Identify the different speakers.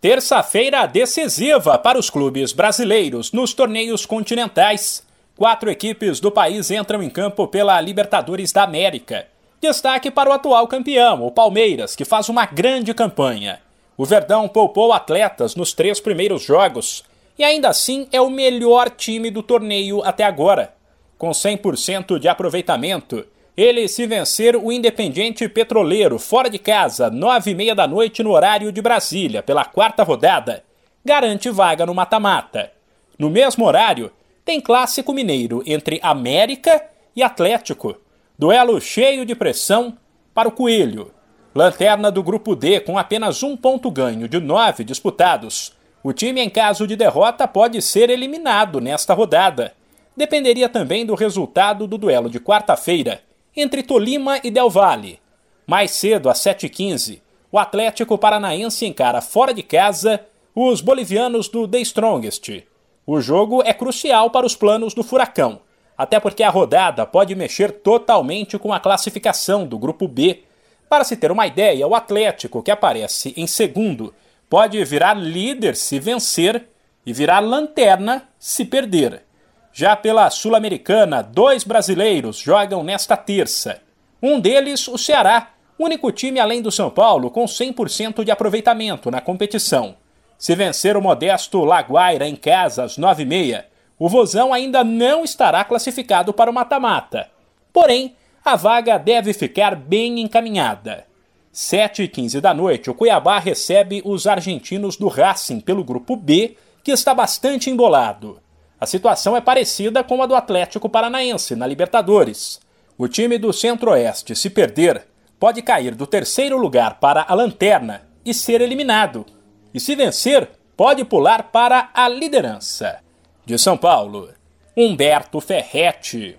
Speaker 1: Terça-feira decisiva para os clubes brasileiros nos torneios continentais. Quatro equipes do país entram em campo pela Libertadores da América. Destaque para o atual campeão, o Palmeiras, que faz uma grande campanha. O Verdão poupou atletas nos três primeiros jogos e ainda assim é o melhor time do torneio até agora. Com 100% de aproveitamento, ele se vencer o Independiente Petroleiro fora de casa, nove e meia da noite no horário de Brasília, pela quarta rodada, garante vaga no mata-mata. No mesmo horário, tem clássico mineiro entre América e Atlético. Duelo cheio de pressão para o Coelho. Lanterna do Grupo D com apenas um ponto ganho de nove disputados. O time, em caso de derrota, pode ser eliminado nesta rodada. Dependeria também do resultado do duelo de quarta-feira entre Tolima e Del Valle. Mais cedo, às 7h15, o Atlético Paranaense encara fora de casa os bolivianos do The Strongest. O jogo é crucial para os planos do Furacão, até porque a rodada pode mexer totalmente com a classificação do Grupo B. Para se ter uma ideia, o Atlético, que aparece em segundo, pode virar líder se vencer e virar lanterna se perder. Já pela Sul-Americana, dois brasileiros jogam nesta terça. Um deles, o Ceará, único time além do São Paulo com 100% de aproveitamento na competição. Se vencer o modesto Laguaira em casa às 9h30, o Vozão ainda não estará classificado para o mata-mata. Porém, a vaga deve ficar bem encaminhada. 7h15 da noite, o Cuiabá recebe os argentinos do Racing pelo grupo B, que está bastante embolado. A situação é parecida com a do Atlético Paranaense na Libertadores. O time do Centro-Oeste, se perder, pode cair do terceiro lugar para a lanterna e ser eliminado. E se vencer, pode pular para a liderança. De São Paulo, Humberto Ferretti.